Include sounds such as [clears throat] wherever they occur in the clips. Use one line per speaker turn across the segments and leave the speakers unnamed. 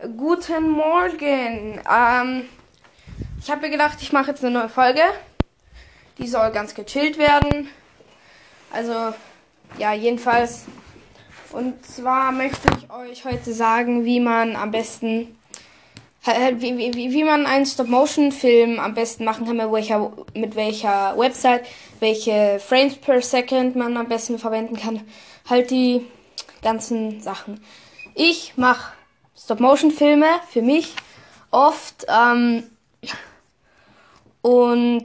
Guten Morgen. Ähm, ich habe mir gedacht, ich mache jetzt eine neue Folge. Die soll ganz gechillt werden. Also, ja, jedenfalls. Und zwar möchte ich euch heute sagen, wie man am besten, wie, wie, wie man einen Stop-Motion-Film am besten machen kann, mit welcher, mit welcher Website, welche Frames per Second man am besten verwenden kann. Halt die ganzen Sachen. Ich mache Stop-Motion-Filme für mich oft. Ähm, und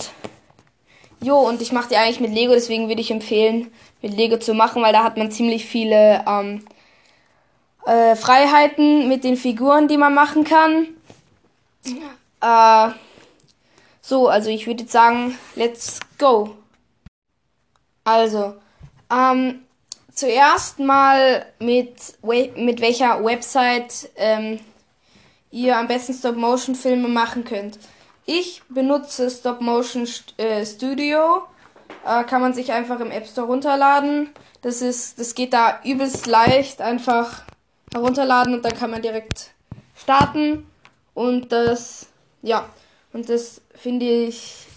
jo, und ich mache die eigentlich mit Lego, deswegen würde ich empfehlen, mit Lego zu machen, weil da hat man ziemlich viele ähm, äh, Freiheiten mit den Figuren, die man machen kann. Äh, so, also ich würde jetzt sagen, let's go. Also, ähm, zuerst mal mit, mit welcher Website ähm, ihr am besten Stop-Motion-Filme machen könnt. Ich benutze Stop-Motion äh, Studio. Äh, kann man sich einfach im App Store runterladen. Das ist, das geht da übelst leicht. Einfach herunterladen und dann kann man direkt starten. Und das, ja, und das finde ich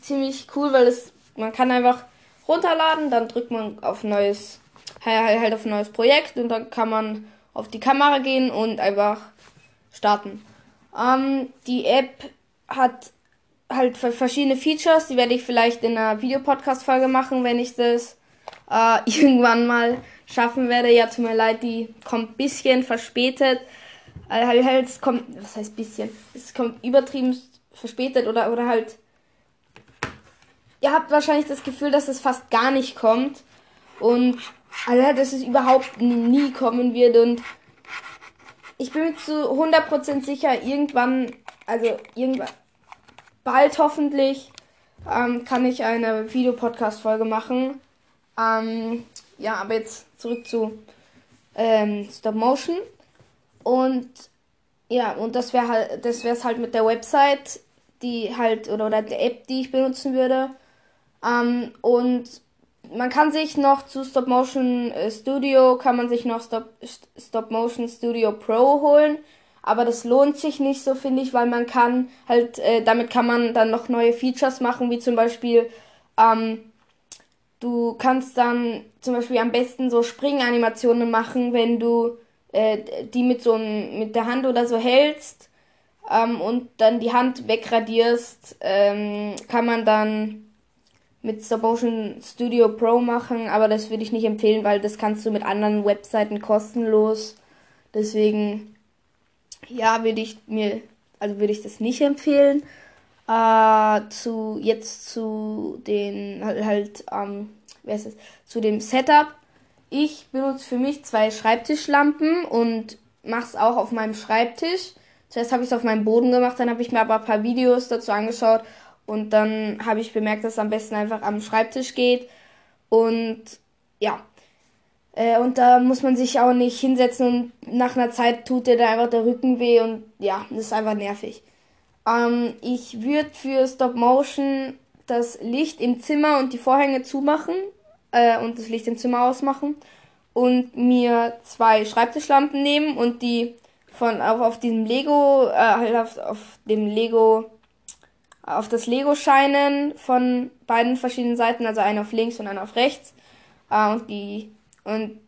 ziemlich cool, weil es, man kann einfach runterladen, dann drückt man auf neues halt auf ein neues Projekt und dann kann man auf die Kamera gehen und einfach starten. Ähm, die App hat halt verschiedene Features, die werde ich vielleicht in einer Videopodcast-Folge machen, wenn ich das äh, [laughs] irgendwann mal schaffen werde. Ja, tut mir leid, die kommt bisschen verspätet. Also halt, es kommt, was heißt bisschen? Es kommt übertrieben verspätet oder, oder halt. Ihr habt wahrscheinlich das Gefühl, dass es fast gar nicht kommt. Und Alter, dass es überhaupt nie kommen wird und ich bin mir zu 100% sicher, irgendwann, also irgendwann, bald hoffentlich, ähm, kann ich eine Videopodcast-Folge machen. Ähm, ja, aber jetzt zurück zu ähm, Stop Motion. Und ja, und das wäre halt, das wäre es halt mit der Website, die halt, oder, oder der App, die ich benutzen würde. Ähm, und man kann sich noch zu Stop Motion äh, Studio, kann man sich noch Stop, Stop Motion Studio Pro holen. Aber das lohnt sich nicht so, finde ich, weil man kann halt, äh, damit kann man dann noch neue Features machen, wie zum Beispiel, ähm, du kannst dann zum Beispiel am besten so Springanimationen machen, wenn du äh, die mit so mit der Hand oder so hältst ähm, und dann die Hand wegradierst, ähm, kann man dann mit Stop Motion Studio Pro machen, aber das würde ich nicht empfehlen, weil das kannst du mit anderen Webseiten kostenlos. Deswegen, ja, würde ich mir, also würde ich das nicht empfehlen. Äh, zu, jetzt zu den, halt, halt ähm, wer ist es, zu dem Setup. Ich benutze für mich zwei Schreibtischlampen und mache es auch auf meinem Schreibtisch. Zuerst habe ich es auf meinem Boden gemacht, dann habe ich mir aber ein paar Videos dazu angeschaut und dann habe ich bemerkt, dass es am besten einfach am Schreibtisch geht. Und ja. Äh, und da muss man sich auch nicht hinsetzen und nach einer Zeit tut dir dann einfach der Rücken weh und ja, das ist einfach nervig. Ähm, ich würde für Stop Motion das Licht im Zimmer und die Vorhänge zumachen äh, und das Licht im Zimmer ausmachen und mir zwei Schreibtischlampen nehmen und die von auf, auf diesem Lego, äh, halt auf, auf dem Lego auf das Lego scheinen von beiden verschiedenen Seiten, also eine auf links und eine auf rechts. Äh, und die und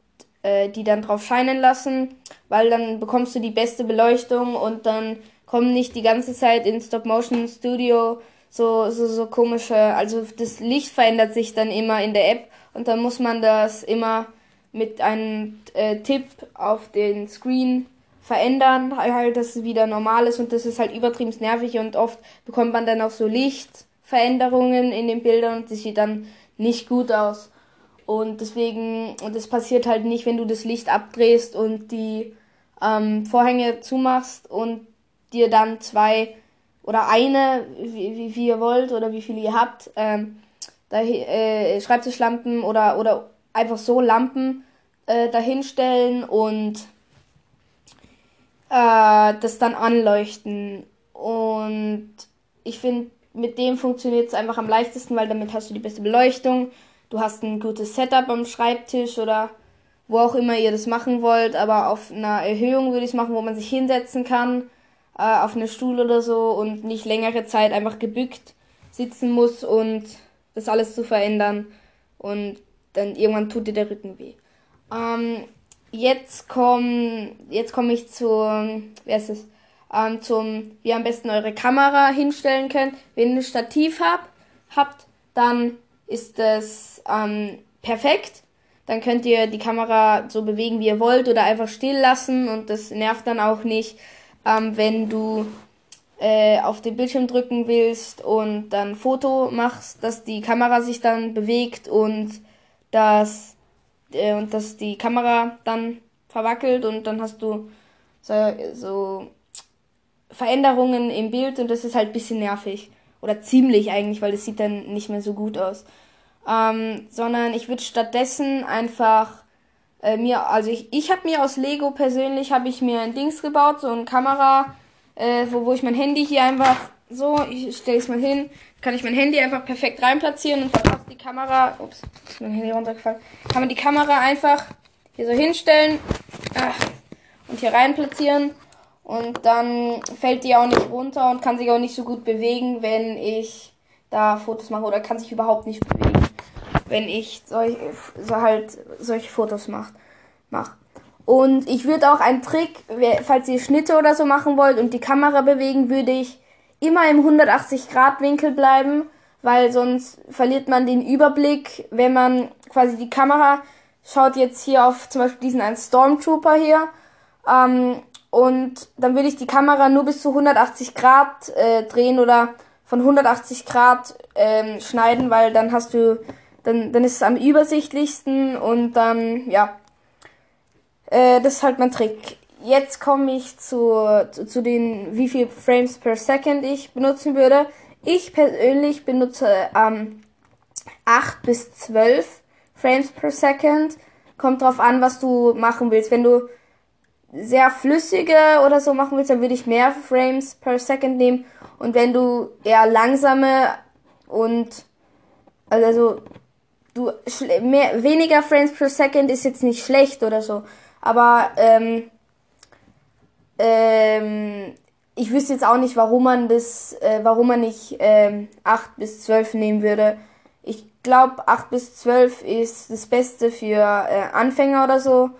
äh, die dann drauf scheinen lassen, weil dann bekommst du die beste Beleuchtung und dann kommen nicht die ganze Zeit in Stop Motion Studio so so so komische, also das Licht verändert sich dann immer in der App und dann muss man das immer mit einem äh, Tipp auf den Screen verändern, halt, dass es wieder normal ist und das ist halt übertrieben nervig und oft bekommt man dann auch so Lichtveränderungen in den Bildern und das sieht dann nicht gut aus. Und deswegen, und das passiert halt nicht, wenn du das Licht abdrehst und die ähm, Vorhänge zumachst und dir dann zwei oder eine, wie, wie, wie ihr wollt oder wie viele ihr habt, ähm, da, äh, Schreibtischlampen oder, oder einfach so Lampen äh, dahinstellen und äh, das dann anleuchten. Und ich finde, mit dem funktioniert es einfach am leichtesten, weil damit hast du die beste Beleuchtung, du hast ein gutes Setup am Schreibtisch oder wo auch immer ihr das machen wollt, aber auf einer Erhöhung würde ich es machen, wo man sich hinsetzen kann, äh, auf eine Stuhl oder so und nicht längere Zeit einfach gebückt sitzen muss und das alles zu verändern und dann irgendwann tut dir der Rücken weh. Ähm, jetzt komme jetzt komm ich zur, wer ist es? Ähm, zum, wie ihr am besten eure Kamera hinstellen könnt. Wenn ihr ein Stativ habt, habt, dann ist das ähm, perfekt. Dann könnt ihr die Kamera so bewegen, wie ihr wollt oder einfach still lassen und das nervt dann auch nicht, ähm, wenn du äh, auf den Bildschirm drücken willst und dann Foto machst, dass die Kamera sich dann bewegt und dass, äh, und dass die Kamera dann verwackelt und dann hast du so, so Veränderungen im Bild und das ist halt bisschen nervig. Oder ziemlich eigentlich, weil das sieht dann nicht mehr so gut aus. Ähm, sondern ich würde stattdessen einfach äh, mir, also ich, ich habe mir aus Lego persönlich, habe ich mir ein Dings gebaut, so ein Kamera, äh, wo, wo ich mein Handy hier einfach so, ich stelle es mal hin, kann ich mein Handy einfach perfekt reinplatzieren und verpasst die Kamera, ups, ist mein Handy runtergefallen, kann man die Kamera einfach hier so hinstellen ach, und hier rein platzieren und dann fällt die auch nicht runter und kann sich auch nicht so gut bewegen, wenn ich da Fotos mache oder kann sich überhaupt nicht bewegen, wenn ich solch, so halt solche Fotos mache. Mach. Und ich würde auch einen Trick, falls ihr Schnitte oder so machen wollt und die Kamera bewegen, würde ich immer im 180 Grad Winkel bleiben, weil sonst verliert man den Überblick, wenn man quasi die Kamera schaut jetzt hier auf zum Beispiel diesen einen Stormtrooper hier ähm, und dann würde ich die Kamera nur bis zu 180 Grad äh, drehen oder von 180 Grad ähm, schneiden, weil dann hast du dann dann ist es am übersichtlichsten und dann ja äh, das ist halt mein Trick. Jetzt komme ich zu, zu, zu den, wie viel Frames per Second ich benutzen würde. Ich persönlich benutze ähm, 8 bis 12 Frames per Second. Kommt drauf an, was du machen willst. Wenn du sehr flüssige oder so machen willst, dann würde ich mehr Frames per Second nehmen. Und wenn du eher langsame und also du mehr, weniger Frames per Second ist jetzt nicht schlecht oder so. Aber ähm, ähm, ich wüsste jetzt auch nicht, warum man das, äh, warum man nicht ähm, 8 bis 12 nehmen würde. Ich glaube, 8 bis 12 ist das Beste für äh, Anfänger oder so.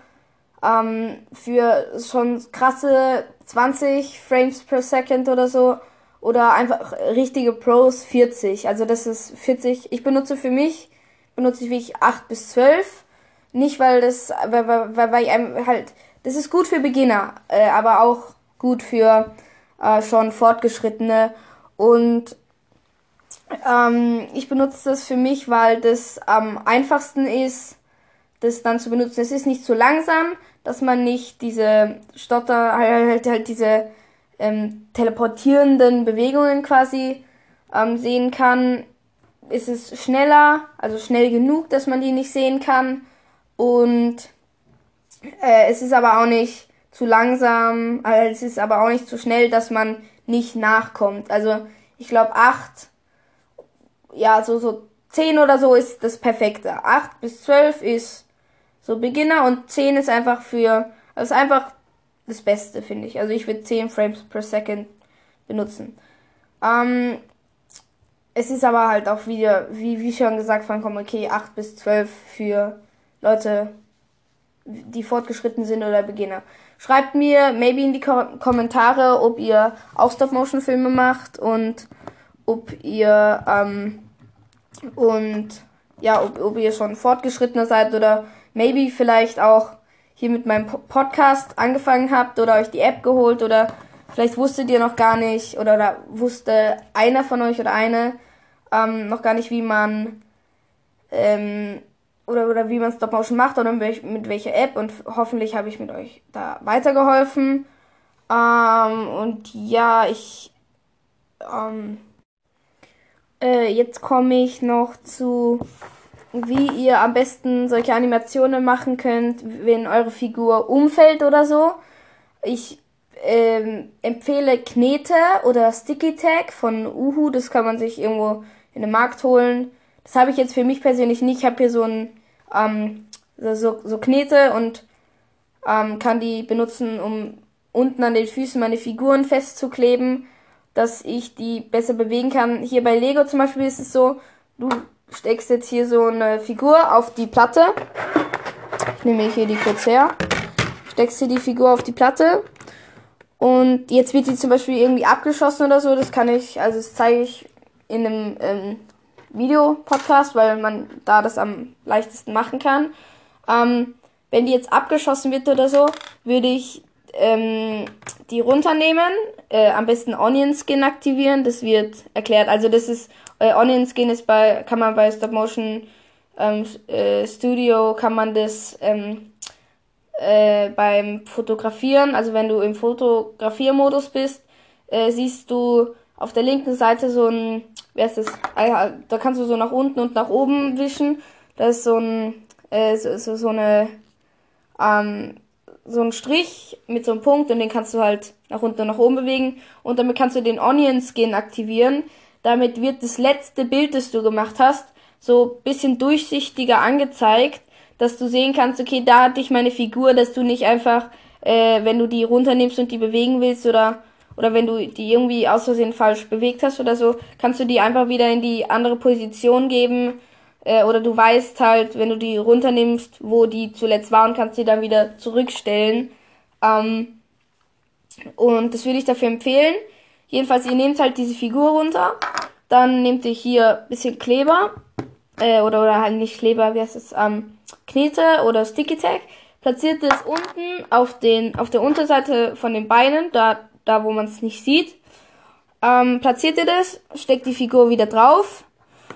Ähm, für schon krasse 20 Frames per Second oder so. Oder einfach richtige Pros 40. Also das ist 40. Ich benutze für mich, benutze ich wirklich 8 bis 12 nicht, weil das, weil, weil, weil, ich halt, das ist gut für Beginner, äh, aber auch gut für äh, schon Fortgeschrittene. Und ähm, ich benutze das für mich, weil das am einfachsten ist, das dann zu benutzen. Es ist nicht zu langsam, dass man nicht diese Stotter, halt, halt, halt diese ähm, teleportierenden Bewegungen quasi ähm, sehen kann. Ist es schneller, also schnell genug, dass man die nicht sehen kann. Und äh, es ist aber auch nicht zu langsam, also es ist aber auch nicht zu schnell, dass man nicht nachkommt. Also ich glaube acht, ja, so, so zehn oder so ist das perfekte. Acht bis zwölf ist so Beginner und zehn ist einfach für, das ist einfach das Beste, finde ich. Also ich würde zehn Frames per Second benutzen. Ähm, es ist aber halt auch wieder, wie, wie schon gesagt, von okay, acht bis zwölf für Leute, die fortgeschritten sind oder Beginner. Schreibt mir maybe in die Ko Kommentare, ob ihr auch Stop-Motion-Filme macht und ob ihr ähm, und ja, ob, ob ihr schon fortgeschrittener seid oder maybe vielleicht auch hier mit meinem Podcast angefangen habt oder euch die App geholt oder vielleicht wusstet ihr noch gar nicht oder, oder wusste einer von euch oder eine ähm, noch gar nicht, wie man ähm, oder, oder wie man Stop Motion macht oder mit welcher App und hoffentlich habe ich mit euch da weitergeholfen. Ähm, und ja, ich ähm, äh, jetzt komme ich noch zu wie ihr am besten solche Animationen machen könnt, wenn eure Figur umfällt oder so. Ich ähm, empfehle Knete oder Sticky Tag von Uhu. Das kann man sich irgendwo in den Markt holen. Das habe ich jetzt für mich persönlich nicht. Ich habe hier so ein ähm, so, so Knete und ähm, kann die benutzen, um unten an den Füßen meine Figuren festzukleben, dass ich die besser bewegen kann. Hier bei Lego zum Beispiel ist es so, du steckst jetzt hier so eine Figur auf die Platte. Ich nehme hier die kurz her. Steckst hier die Figur auf die Platte. Und jetzt wird die zum Beispiel irgendwie abgeschossen oder so. Das kann ich, also das zeige ich in einem ähm, Videopodcast, weil man da das am leichtesten machen kann. Ähm, wenn die jetzt abgeschossen wird oder so, würde ich ähm, die runternehmen, äh, am besten Onion Skin aktivieren, das wird erklärt. Also das ist, äh, Onion Skin ist bei, kann man bei Stop Motion ähm, äh, Studio, kann man das ähm, äh, beim Fotografieren, also wenn du im Fotografiermodus bist, äh, siehst du auf der linken Seite so ein, wer ist das, äh, da kannst du so nach unten und nach oben wischen, da ist so ein, äh, so, so, so eine, ähm, so ein Strich mit so einem Punkt und den kannst du halt nach unten und nach oben bewegen. Und damit kannst du den Onion Skin aktivieren. Damit wird das letzte Bild, das du gemacht hast, so bisschen durchsichtiger angezeigt, dass du sehen kannst, okay, da hatte ich meine Figur, dass du nicht einfach, äh, wenn du die runternimmst und die bewegen willst oder oder wenn du die irgendwie aus Versehen falsch bewegt hast oder so, kannst du die einfach wieder in die andere Position geben äh, oder du weißt halt, wenn du die runternimmst, wo die zuletzt waren, kannst du die dann wieder zurückstellen. Ähm, und das würde ich dafür empfehlen. Jedenfalls, ihr nehmt halt diese Figur runter, dann nehmt ihr hier bisschen Kleber, äh, oder, oder halt nicht Kleber, wie heißt es, ähm, Knete oder Sticky Tag, platziert es unten auf den, auf der Unterseite von den Beinen, da, da wo man es nicht sieht. Ähm, platziert ihr das, steckt die Figur wieder drauf,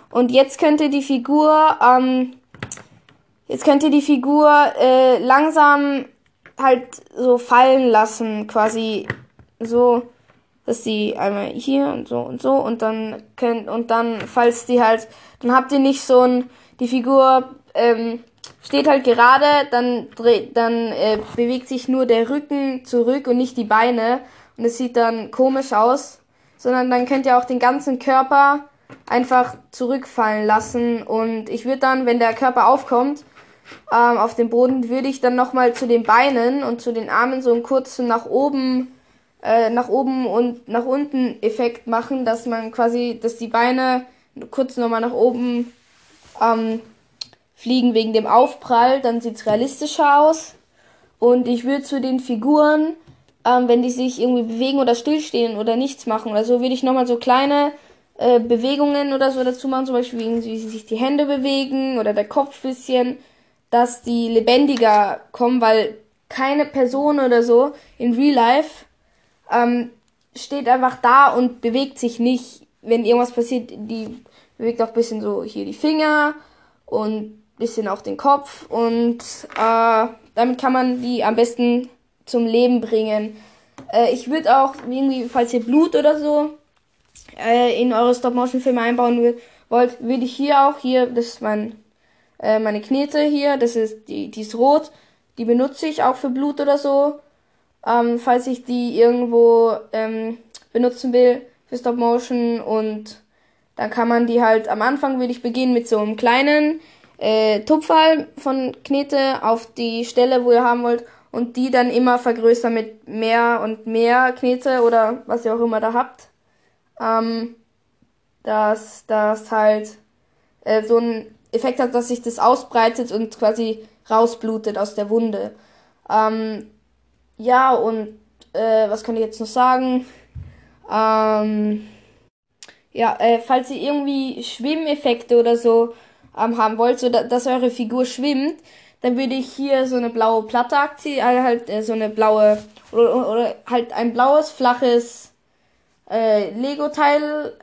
und jetzt könnt ihr die Figur, ähm, jetzt könnt ihr die Figur äh, langsam halt so fallen lassen, quasi so, dass sie einmal hier und so und so und dann könnt und dann falls die halt, dann habt ihr nicht so ein, die Figur ähm, steht halt gerade, dann dreht, dann äh, bewegt sich nur der Rücken zurück und nicht die Beine und es sieht dann komisch aus, sondern dann könnt ihr auch den ganzen Körper einfach zurückfallen lassen und ich würde dann, wenn der Körper aufkommt, ähm, auf dem Boden, würde ich dann nochmal zu den Beinen und zu den Armen so einen kurzen nach oben, äh, nach oben und nach unten Effekt machen, dass man quasi, dass die Beine kurz nochmal nach oben ähm, fliegen wegen dem Aufprall, dann sieht's realistischer aus. Und ich würde zu den Figuren, ähm, wenn die sich irgendwie bewegen oder stillstehen oder nichts machen oder so, würde ich nochmal so kleine äh, Bewegungen oder so dazu machen, zum Beispiel wie sich die Hände bewegen oder der Kopf bisschen, dass die lebendiger kommen, weil keine Person oder so in Real Life ähm, steht einfach da und bewegt sich nicht, wenn irgendwas passiert. Die bewegt auch bisschen so hier die Finger und bisschen auch den Kopf und äh, damit kann man die am besten zum Leben bringen. Äh, ich würde auch irgendwie, falls ihr Blut oder so äh, in eure Stop-Motion-Filme einbauen wollt, würde ich hier auch, hier, das ist mein, äh, meine Knete hier, das ist, die, die ist rot, die benutze ich auch für Blut oder so, ähm, falls ich die irgendwo ähm, benutzen will für Stop-Motion und dann kann man die halt, am Anfang würde ich beginnen mit so einem kleinen äh, Tupferl von Knete auf die Stelle, wo ihr haben wollt und die dann immer vergrößern mit mehr und mehr Knete oder was ihr auch immer da habt ähm, dass das halt äh, so ein Effekt hat, dass sich das ausbreitet und quasi rausblutet aus der Wunde. Ähm, ja, und äh, was kann ich jetzt noch sagen? Ähm, ja, äh, falls ihr irgendwie Schwimmeffekte oder so ähm, haben wollt, so da, dass eure Figur schwimmt, dann würde ich hier so eine blaue Platte aktivieren, äh, halt äh, so eine blaue oder, oder halt ein blaues flaches äh, Lego-Teil,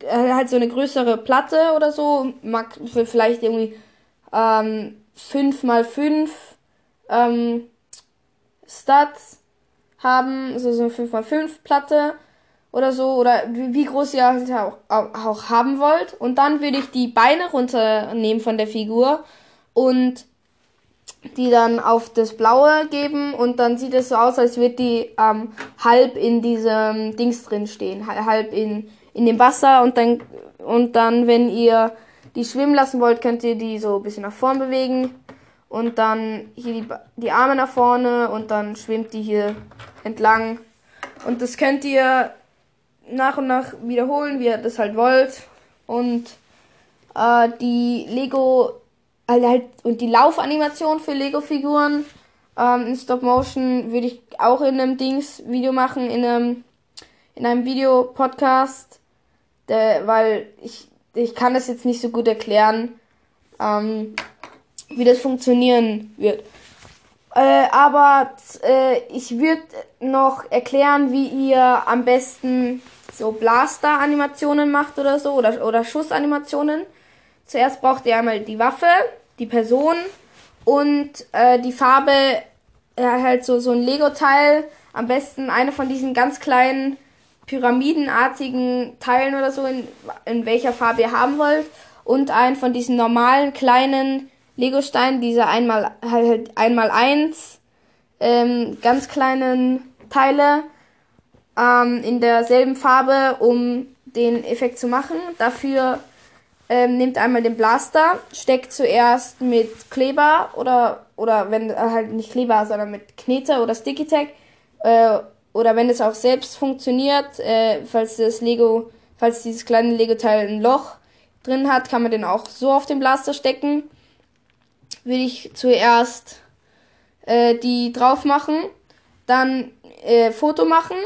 äh, halt so eine größere Platte oder so, mag vielleicht irgendwie ähm, 5 mal 5 ähm, Stats haben, also so eine 5 mal 5 Platte oder so, oder wie, wie groß ihr halt auch, auch haben wollt. Und dann würde ich die Beine runternehmen von der Figur und die dann auf das Blaue geben und dann sieht es so aus, als würde die ähm, halb in diesem Dings drin stehen, halb in, in dem Wasser und dann, und dann, wenn ihr die schwimmen lassen wollt, könnt ihr die so ein bisschen nach vorn bewegen und dann hier die, die Arme nach vorne und dann schwimmt die hier entlang. Und das könnt ihr nach und nach wiederholen, wie ihr das halt wollt. Und äh, die Lego halt, halt und die Laufanimation für Lego-Figuren ähm, in Stop Motion würde ich auch in einem Dings-Video machen, in einem, in einem Video-Podcast, weil ich, ich kann das jetzt nicht so gut erklären. Ähm, wie das funktionieren wird. Äh, aber äh, ich würde noch erklären, wie ihr am besten so Blaster-Animationen macht oder so oder, oder Schussanimationen. Zuerst braucht ihr einmal die Waffe, die Person und äh, die Farbe, äh, halt so, so ein Lego-Teil. Am besten eine von diesen ganz kleinen pyramidenartigen Teilen oder so, in, in welcher Farbe ihr haben wollt. Und einen von diesen normalen kleinen Legostein, diese einmal halt einmal eins ähm, ganz kleinen Teile ähm, in derselben Farbe, um den Effekt zu machen. Dafür ähm, nehmt einmal den Blaster, steckt zuerst mit Kleber oder oder wenn äh, halt nicht Kleber, sondern mit Knete oder Sticky Tag äh, oder wenn es auch selbst funktioniert, äh, falls das Lego, falls dieses kleine Lego Teil ein Loch drin hat, kann man den auch so auf den Blaster stecken. Will ich zuerst äh, die drauf machen, dann äh, Foto machen,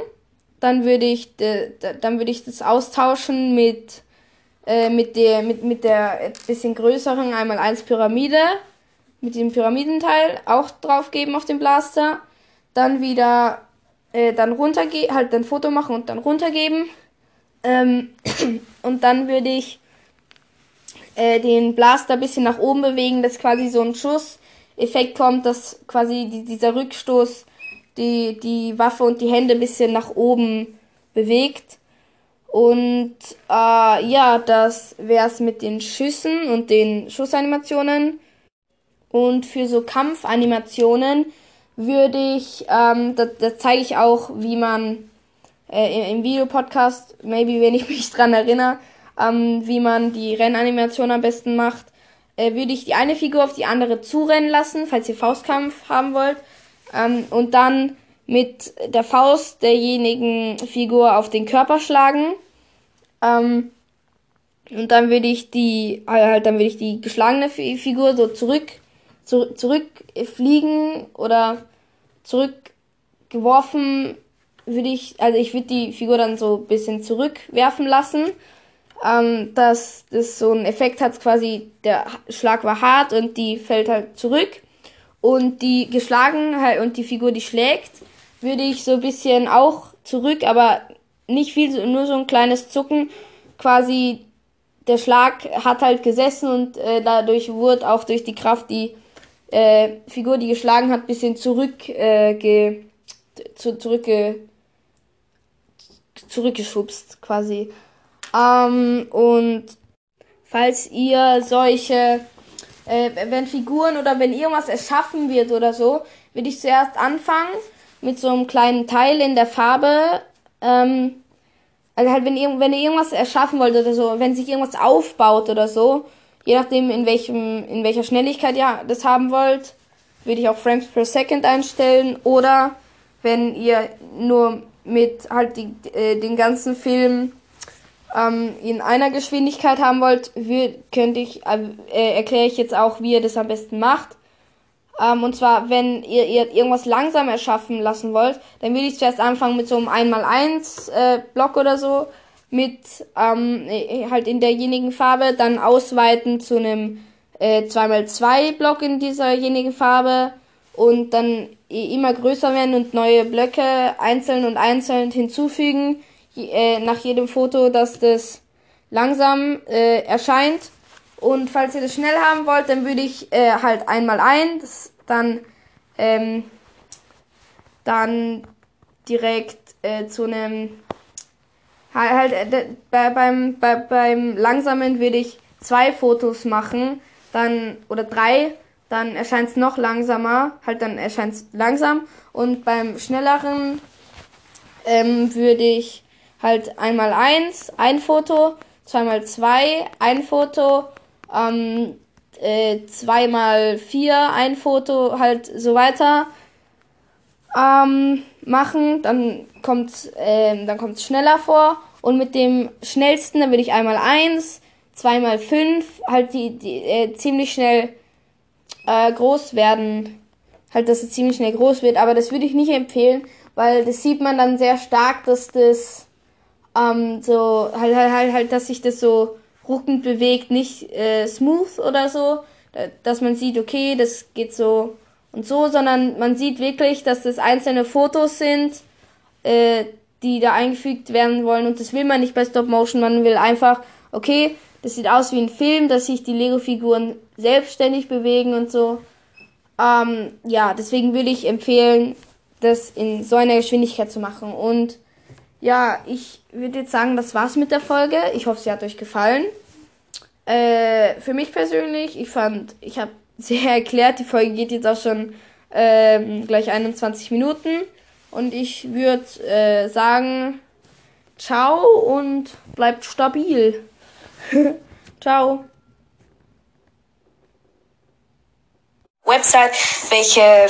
dann würde ich de, dann würde ich das austauschen mit äh, mit der mit mit der bisschen größeren einmal eins Pyramide mit dem Pyramidenteil auch drauf geben auf den Blaster, dann wieder äh, dann runtergehen, halt ein Foto machen und dann runtergeben ähm, [clears throat] und dann würde ich äh, den Blaster ein bisschen nach oben bewegen, dass quasi so ein Schusseffekt kommt, dass quasi die, dieser Rückstoß die, die Waffe und die Hände ein bisschen nach oben bewegt. Und äh, ja, das wär's mit den Schüssen und den Schussanimationen. Und für so Kampfanimationen würde ich, ähm, da, da zeige ich auch, wie man äh, im, im Videopodcast, maybe wenn ich [laughs] mich dran erinnere, ähm, wie man die Rennanimation am besten macht, äh, würde ich die eine Figur auf die andere zurennen lassen, falls ihr Faustkampf haben wollt. Ähm, und dann mit der Faust derjenigen Figur auf den Körper schlagen. Ähm, und dann würde ich die, äh, halt, dann würde ich die geschlagene Figur so zurück, zu, zurückfliegen oder zurückgeworfen würde ich, also ich würde die Figur dann so ein bisschen zurückwerfen lassen ähm, dass das so einen Effekt hat, quasi der Schlag war hart und die fällt halt zurück. Und die geschlagen halt und die Figur, die schlägt, würde ich so ein bisschen auch zurück, aber nicht viel, nur so ein kleines Zucken. Quasi der Schlag hat halt gesessen und äh, dadurch wurde auch durch die Kraft die äh, Figur, die geschlagen hat, bisschen zurück äh, ge, zu, zurückge, zurückgeschubst quasi. Ähm, und falls ihr solche, äh, wenn Figuren oder wenn irgendwas erschaffen wird oder so, würde ich zuerst anfangen mit so einem kleinen Teil in der Farbe. Ähm, also halt, wenn ihr, wenn ihr irgendwas erschaffen wollt oder so, wenn sich irgendwas aufbaut oder so, je nachdem in welchem, in welcher Schnelligkeit ihr das haben wollt, würde ich auch Frames per Second einstellen. Oder wenn ihr nur mit halt die, äh, den ganzen Film ähm, in einer Geschwindigkeit haben wollt, wie, könnte ich, äh, erkläre ich jetzt auch, wie ihr das am besten macht. Ähm, und zwar, wenn ihr, ihr irgendwas langsam erschaffen lassen wollt, dann würde ich zuerst anfangen mit so einem 1x1 äh, Block oder so, mit ähm, äh, halt in derjenigen Farbe, dann ausweiten zu einem äh, 2x2 Block in dieserjenigen Farbe und dann immer größer werden und neue Blöcke einzeln und einzeln hinzufügen äh, nach jedem Foto, dass das langsam äh, erscheint. Und falls ihr das schnell haben wollt, dann würde ich äh, halt einmal ein, das dann ähm, dann direkt äh, zu einem halt äh, bei, beim bei, beim langsamen würde ich zwei Fotos machen, dann oder drei, dann erscheint es noch langsamer, halt dann erscheint es langsam. Und beim schnelleren ähm, würde ich halt einmal eins, ein Foto, zweimal zwei, ein Foto, ähm, äh, zweimal vier ein Foto halt so weiter ähm, machen, dann kommt äh, dann kommt schneller vor. Und mit dem schnellsten dann würde ich einmal eins, zweimal fünf halt die, die äh, ziemlich schnell äh, groß werden, halt dass es ziemlich schnell groß wird, aber das würde ich nicht empfehlen, weil das sieht man dann sehr stark, dass das ähm, so halt halt halt, halt dass sich das so ruckend bewegt, nicht äh, smooth oder so, dass man sieht, okay, das geht so und so, sondern man sieht wirklich, dass das einzelne Fotos sind, äh, die da eingefügt werden wollen und das will man nicht bei Stop Motion, man will einfach, okay, das sieht aus wie ein Film, dass sich die Lego-Figuren selbstständig bewegen und so. Ähm, ja, deswegen würde ich empfehlen, das in so einer Geschwindigkeit zu machen. Und ja, ich würde jetzt sagen, das war's mit der Folge. Ich hoffe, sie hat euch gefallen. Äh, für mich persönlich, ich fand, ich habe sehr [laughs] erklärt. Die Folge geht jetzt auch schon ähm, gleich 21 Minuten. Und ich würde äh, sagen, ciao und bleibt stabil. [laughs] ciao.
Website, welche